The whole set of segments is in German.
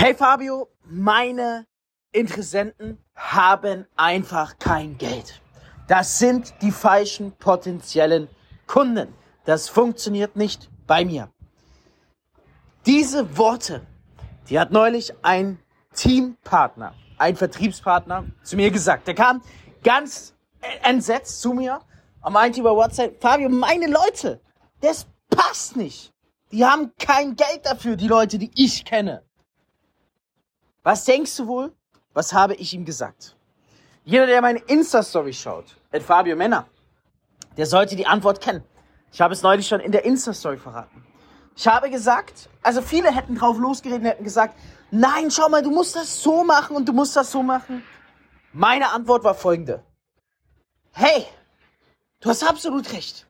Hey Fabio, meine Interessenten haben einfach kein Geld. Das sind die falschen potenziellen Kunden. Das funktioniert nicht bei mir. Diese Worte, die hat neulich ein Teampartner, ein Vertriebspartner zu mir gesagt. Der kam ganz entsetzt zu mir und meinte über WhatsApp, Fabio, meine Leute, das passt nicht. Die haben kein Geld dafür, die Leute, die ich kenne. Was denkst du wohl? Was habe ich ihm gesagt? Jeder, der meine Insta-Story schaut, at Fabio Männer, der sollte die Antwort kennen. Ich habe es neulich schon in der Insta-Story verraten. Ich habe gesagt, also viele hätten drauf losgeredet hätten gesagt, nein, schau mal, du musst das so machen und du musst das so machen. Meine Antwort war folgende. Hey, du hast absolut recht.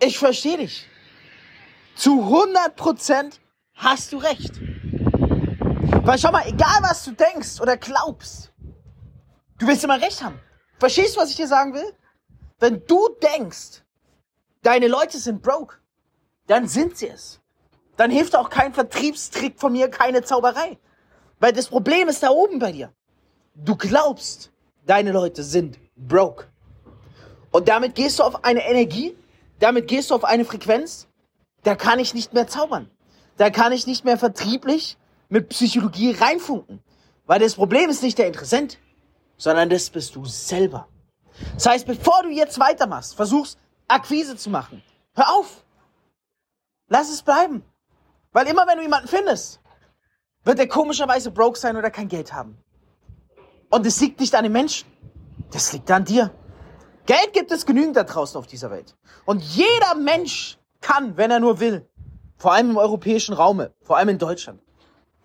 Ich verstehe dich. Zu 100% hast du recht. Weil schau mal, egal was du denkst oder glaubst, du willst immer recht haben. Verstehst du, was ich dir sagen will? Wenn du denkst, deine Leute sind broke, dann sind sie es. Dann hilft auch kein Vertriebstrick von mir, keine Zauberei. Weil das Problem ist da oben bei dir. Du glaubst, deine Leute sind broke. Und damit gehst du auf eine Energie, damit gehst du auf eine Frequenz, da kann ich nicht mehr zaubern. Da kann ich nicht mehr vertrieblich mit Psychologie reinfunken. Weil das Problem ist nicht der Interessent, sondern das bist du selber. Das heißt, bevor du jetzt weitermachst, versuchst Akquise zu machen, hör auf. Lass es bleiben. Weil immer wenn du jemanden findest, wird er komischerweise broke sein oder kein Geld haben. Und es liegt nicht an den Menschen. Das liegt an dir. Geld gibt es genügend da draußen auf dieser Welt. Und jeder Mensch kann, wenn er nur will, vor allem im europäischen Raume, vor allem in Deutschland,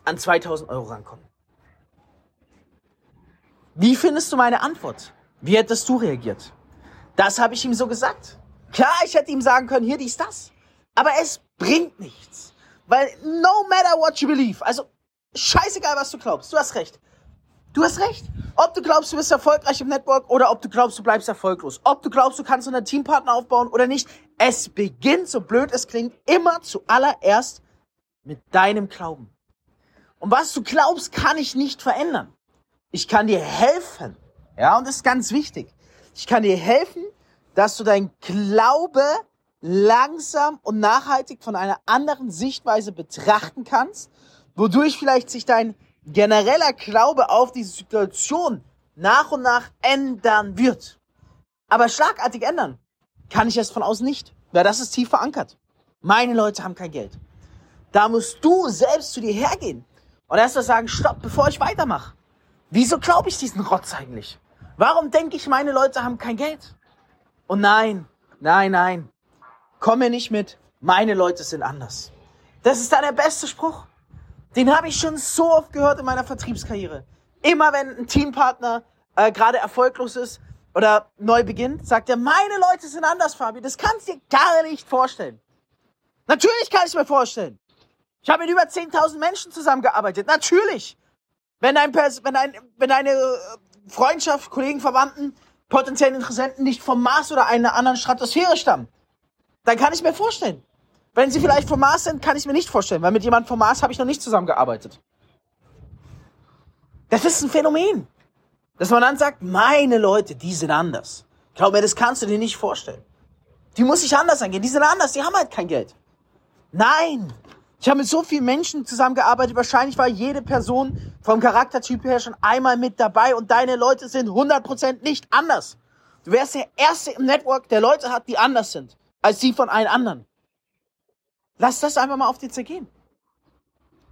an 2000 Euro rankommen. Wie findest du meine Antwort? Wie hättest du reagiert? Das habe ich ihm so gesagt. Klar, ich hätte ihm sagen können, hier dies, das. Aber es bringt nichts. Weil no matter what you believe, also scheißegal, was du glaubst, du hast recht. Du hast recht. Ob du glaubst, du bist erfolgreich im Network oder ob du glaubst, du bleibst erfolglos. Ob du glaubst, du kannst einen Teampartner aufbauen oder nicht. Es beginnt, so blöd es klingt, immer zuallererst mit deinem Glauben. Und was du glaubst, kann ich nicht verändern. Ich kann dir helfen. Ja, und das ist ganz wichtig. Ich kann dir helfen, dass du dein Glaube langsam und nachhaltig von einer anderen Sichtweise betrachten kannst, wodurch vielleicht sich dein genereller Glaube auf diese Situation nach und nach ändern wird. Aber schlagartig ändern kann ich es von außen nicht, weil das ist tief verankert. Meine Leute haben kein Geld. Da musst du selbst zu dir hergehen und erst mal sagen, stopp, bevor ich weitermache. Wieso glaube ich diesen Rotz eigentlich? Warum denke ich, meine Leute haben kein Geld? Und nein, nein, nein, komm mir nicht mit, meine Leute sind anders. Das ist dann der beste Spruch. Den habe ich schon so oft gehört in meiner Vertriebskarriere. Immer wenn ein Teampartner äh, gerade erfolglos ist oder neu beginnt, sagt er, meine Leute sind anders, Fabi. Das kannst du dir gar nicht vorstellen. Natürlich kann ich mir vorstellen. Ich habe mit über 10.000 Menschen zusammengearbeitet. Natürlich. Wenn, ein wenn, ein, wenn eine äh, Freundschaft, Kollegen, Verwandten, potenziellen Interessenten nicht vom Mars oder einer anderen Stratosphäre stammen, dann kann ich mir vorstellen. Wenn sie vielleicht vom Mars sind, kann ich mir nicht vorstellen, weil mit jemandem vom Mars habe ich noch nicht zusammengearbeitet. Das ist ein Phänomen. Dass man dann sagt, meine Leute, die sind anders. Glaub mir, das kannst du dir nicht vorstellen. Die muss sich anders angehen. Die sind anders, die haben halt kein Geld. Nein. Ich habe mit so vielen Menschen zusammengearbeitet. Wahrscheinlich war jede Person vom Charaktertyp her schon einmal mit dabei und deine Leute sind 100% nicht anders. Du wärst der Erste im Network, der Leute hat, die anders sind, als die von allen anderen. Lass das einfach mal auf dir zergehen.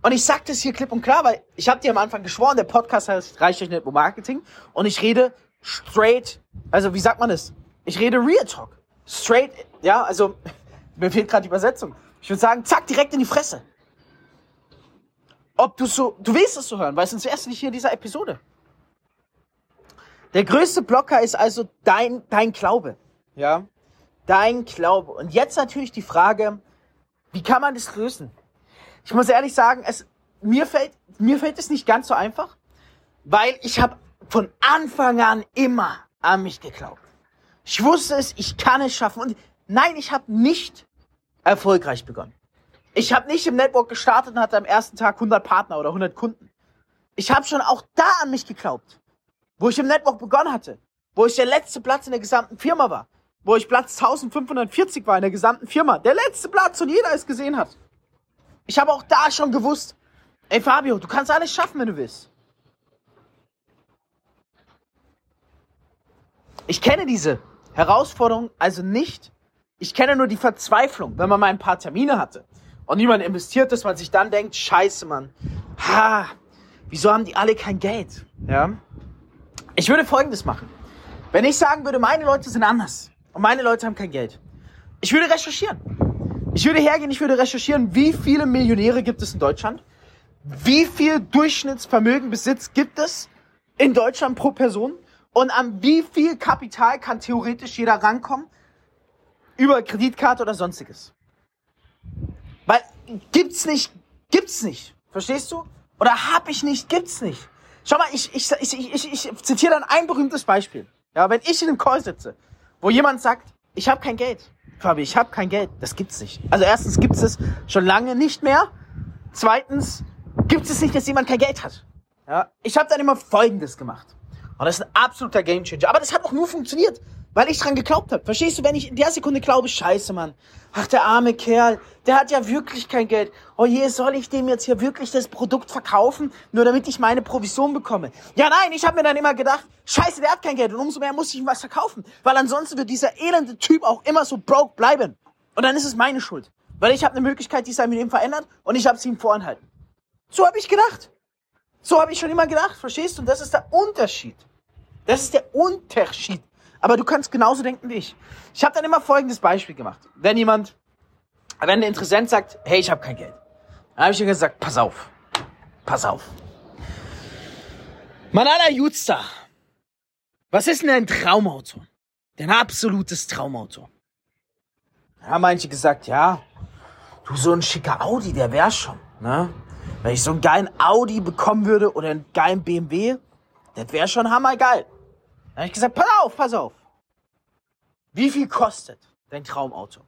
Und ich sag das hier klipp und klar, weil ich habe dir am Anfang geschworen, der Podcast heißt Reich durch Network Marketing und ich rede straight, also wie sagt man das? Ich rede Real Talk. Straight, ja, also mir fehlt gerade die Übersetzung. Ich würde sagen, zack, direkt in die Fresse. Ob du so, du willst es so hören, weil sonst wärst du nicht hier in dieser Episode. Der größte Blocker ist also dein, dein Glaube. Ja? Dein Glaube. Und jetzt natürlich die Frage, wie kann man das lösen? Ich muss ehrlich sagen, es, mir, fällt, mir fällt es nicht ganz so einfach, weil ich habe von Anfang an immer an mich geglaubt. Ich wusste es, ich kann es schaffen. Und nein, ich habe nicht erfolgreich begonnen. Ich habe nicht im Network gestartet und hatte am ersten Tag 100 Partner oder 100 Kunden. Ich habe schon auch da an mich geglaubt, wo ich im Network begonnen hatte, wo ich der letzte Platz in der gesamten Firma war, wo ich Platz 1540 war in der gesamten Firma, der letzte Platz und jeder es gesehen hat. Ich habe auch da schon gewusst, ey Fabio, du kannst alles schaffen, wenn du willst. Ich kenne diese Herausforderung also nicht. Ich kenne nur die Verzweiflung, wenn man mal ein paar Termine hatte und niemand investiert, dass man sich dann denkt, scheiße, Mann, ha, wieso haben die alle kein Geld? Ja? Ich würde Folgendes machen. Wenn ich sagen würde, meine Leute sind anders und meine Leute haben kein Geld. Ich würde recherchieren. Ich würde hergehen, ich würde recherchieren, wie viele Millionäre gibt es in Deutschland? Wie viel Durchschnittsvermögen Besitz gibt es in Deutschland pro Person? Und an wie viel Kapital kann theoretisch jeder rankommen? Über Kreditkarte oder sonstiges. Weil gibt's nicht, gibt's nicht. Verstehst du? Oder hab ich nicht, gibt's nicht. Schau mal, ich, ich, ich, ich, ich, zitiere dann ein berühmtes Beispiel. Ja, wenn ich in einem Call sitze, wo jemand sagt, ich habe kein Geld. Fabi, ich habe kein Geld. Das gibt's nicht. Also erstens gibt's es schon lange nicht mehr. Zweitens gibt es nicht, dass jemand kein Geld hat. Ja, ich habe dann immer Folgendes gemacht. Und das ist ein absoluter Gamechanger. Aber das hat auch nur funktioniert, weil ich dran geglaubt habe. Verstehst du, wenn ich in der Sekunde glaube, scheiße, Mann. Ach, der arme Kerl, der hat ja wirklich kein Geld. Oh je, soll ich dem jetzt hier wirklich das Produkt verkaufen, nur damit ich meine Provision bekomme? Ja, nein, ich habe mir dann immer gedacht, scheiße, der hat kein Geld und umso mehr muss ich ihm was verkaufen. Weil ansonsten wird dieser elende Typ auch immer so broke bleiben. Und dann ist es meine Schuld. Weil ich habe eine Möglichkeit, die sein Leben verändert und ich habe es ihm vorenthalten. So habe ich gedacht. So habe ich schon immer gedacht, verstehst du? Und das ist der Unterschied. Das ist der Unterschied. Aber du kannst genauso denken wie ich. Ich habe dann immer folgendes Beispiel gemacht. Wenn jemand, wenn der Interessent sagt, hey, ich habe kein Geld, dann habe ich ihm gesagt, pass auf, pass auf. Manala Jutsta, was ist denn dein Traumauto? Dein absolutes Traumauto. Da haben manche gesagt, ja, du so ein schicker Audi, der wär schon, ne? Wenn ich so einen geilen Audi bekommen würde oder einen geilen BMW, das wäre schon hammergeil. Dann habe ich gesagt, pass auf, pass auf. Wie viel kostet dein Traumauto?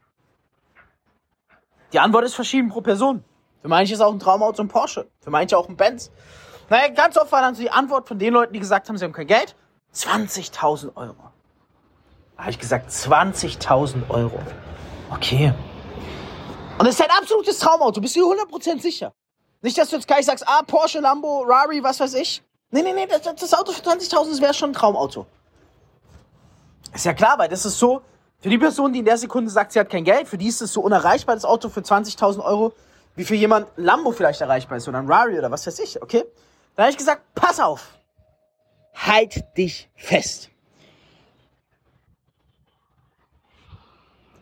Die Antwort ist verschieden pro Person. Für manche ist auch ein Traumauto ein Porsche, für manche auch ein Benz. Naja, ganz oft war dann so die Antwort von den Leuten, die gesagt haben, sie haben kein Geld, 20.000 Euro. Da habe ich gesagt, 20.000 Euro. Okay. Und das ist dein absolutes Traumauto, bist du 100% sicher? Nicht, dass du jetzt gleich sagst, ah, Porsche, Lambo, Rari, was weiß ich. Nee, nee, nee, das, das Auto für 20.000, das wäre schon ein Traumauto. Ist ja klar, weil das ist so, für die Person, die in der Sekunde sagt, sie hat kein Geld, für die ist es so unerreichbar, das Auto für 20.000 Euro, wie für jemand Lambo vielleicht erreichbar ist oder ein Rari oder was weiß ich, okay? Dann habe ich gesagt, pass auf, halt dich fest.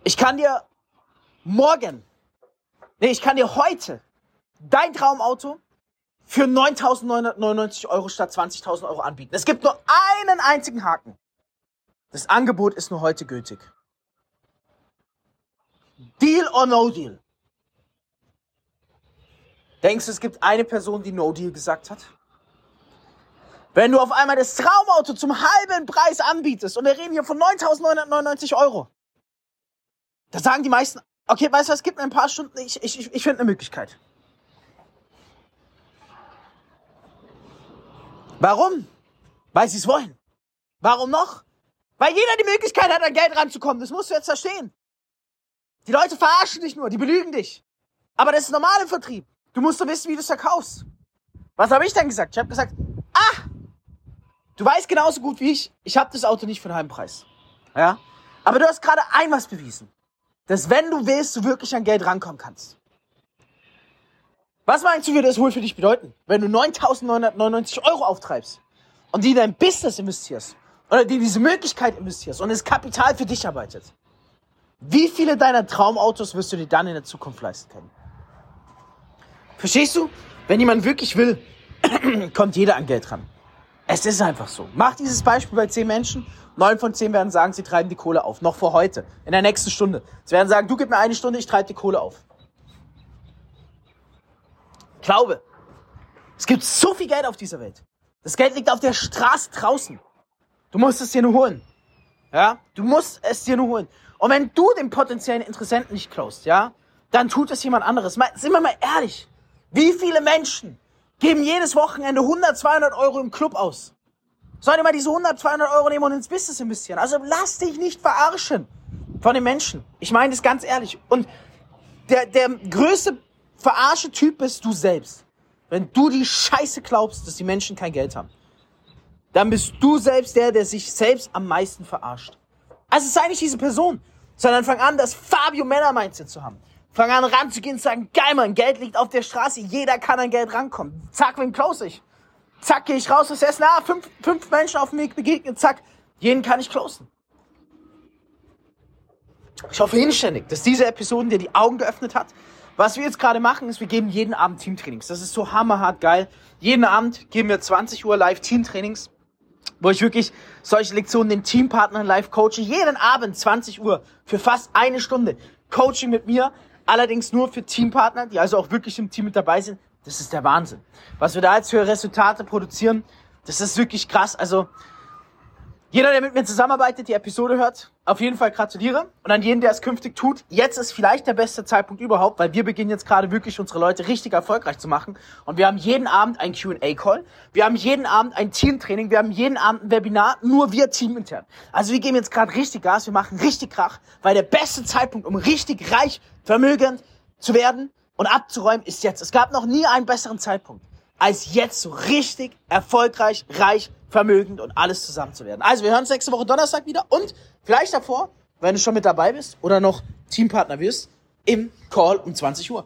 Ich kann dir morgen, nee, ich kann dir heute dein Traumauto für 9.999 Euro statt 20.000 Euro anbieten. Es gibt nur einen einzigen Haken. Das Angebot ist nur heute gültig. Deal or no deal? Denkst du, es gibt eine Person, die no deal gesagt hat? Wenn du auf einmal das Traumauto zum halben Preis anbietest, und wir reden hier von 9.999 Euro, da sagen die meisten, okay, weißt du was, gib mir ein paar Stunden, ich, ich, ich finde eine Möglichkeit. Warum? Weil sie es wollen. Warum noch? Weil jeder die Möglichkeit hat, an Geld ranzukommen. Das musst du jetzt verstehen. Die Leute verarschen dich nur, die belügen dich. Aber das ist normal im Vertrieb. Du musst doch wissen, wie du es verkaufst. Was habe ich dann gesagt? Ich habe gesagt, ah, du weißt genauso gut wie ich, ich habe das Auto nicht für einen halben Preis. Ja? Aber du hast gerade ein was bewiesen. Dass wenn du willst, du wirklich an Geld rankommen kannst. Was meinst du, würde es wohl für dich bedeuten, wenn du 9.999 Euro auftreibst und die in dein Business investierst oder die diese Möglichkeit investierst und das Kapital für dich arbeitet? Wie viele deiner Traumautos wirst du dir dann in der Zukunft leisten können? Verstehst du? Wenn jemand wirklich will, kommt jeder an Geld ran. Es ist einfach so. Mach dieses Beispiel bei 10 Menschen. Neun von zehn werden sagen, sie treiben die Kohle auf. Noch vor heute. In der nächsten Stunde. Sie werden sagen, du gib mir eine Stunde, ich treibe die Kohle auf. Glaube. Es gibt so viel Geld auf dieser Welt. Das Geld liegt auf der Straße draußen. Du musst es dir nur holen. Ja? Du musst es dir nur holen. Und wenn du den potenziellen Interessenten nicht closest, ja, dann tut es jemand anderes. Mal, sind wir mal ehrlich. Wie viele Menschen geben jedes Wochenende 100, 200 Euro im Club aus? Ihr mal diese 100, 200 Euro nehmen und ins Business investieren? Also lass dich nicht verarschen von den Menschen. Ich meine das ganz ehrlich. Und der, der größte Verarsche-Typ bist du selbst. Wenn du die Scheiße glaubst, dass die Menschen kein Geld haben, dann bist du selbst der, der sich selbst am meisten verarscht. Also sei nicht diese Person, sondern fang an, das Fabio Männer-Mindset zu haben. Fang an ranzugehen und sagen, geil Mann, Geld liegt auf der Straße, jeder kann an Geld rankommen. Zack, wen close ich? Zack, gehe ich raus aus Essen, ah, fünf, fünf Menschen auf dem Weg begegnet, zack, jeden kann ich closen. Ich hoffe inständig, dass diese Episode dir die Augen geöffnet hat. Was wir jetzt gerade machen, ist, wir geben jeden Abend Teamtrainings. Das ist so hammerhart geil. Jeden Abend geben wir 20 Uhr live Teamtrainings, wo ich wirklich solche Lektionen den Teampartnern live coache. Jeden Abend 20 Uhr für fast eine Stunde Coaching mit mir. Allerdings nur für Teampartner, die also auch wirklich im Team mit dabei sind. Das ist der Wahnsinn. Was wir da jetzt für Resultate produzieren, das ist wirklich krass. Also jeder, der mit mir zusammenarbeitet, die Episode hört, auf jeden Fall gratuliere. Und an jeden, der es künftig tut, jetzt ist vielleicht der beste Zeitpunkt überhaupt, weil wir beginnen jetzt gerade wirklich unsere Leute richtig erfolgreich zu machen. Und wir haben jeden Abend ein Q&A-Call. Wir haben jeden Abend ein Teamtraining. Wir haben jeden Abend ein Webinar, nur wir teamintern. Also wir geben jetzt gerade richtig Gas. Wir machen richtig Krach, weil der beste Zeitpunkt, um richtig reich, vermögend zu werden und abzuräumen, ist jetzt. Es gab noch nie einen besseren Zeitpunkt als jetzt so richtig erfolgreich, reich, vermögend und alles zusammen zu werden. Also wir hören uns nächste Woche Donnerstag wieder und vielleicht davor, wenn du schon mit dabei bist oder noch Teampartner wirst, im Call um 20 Uhr.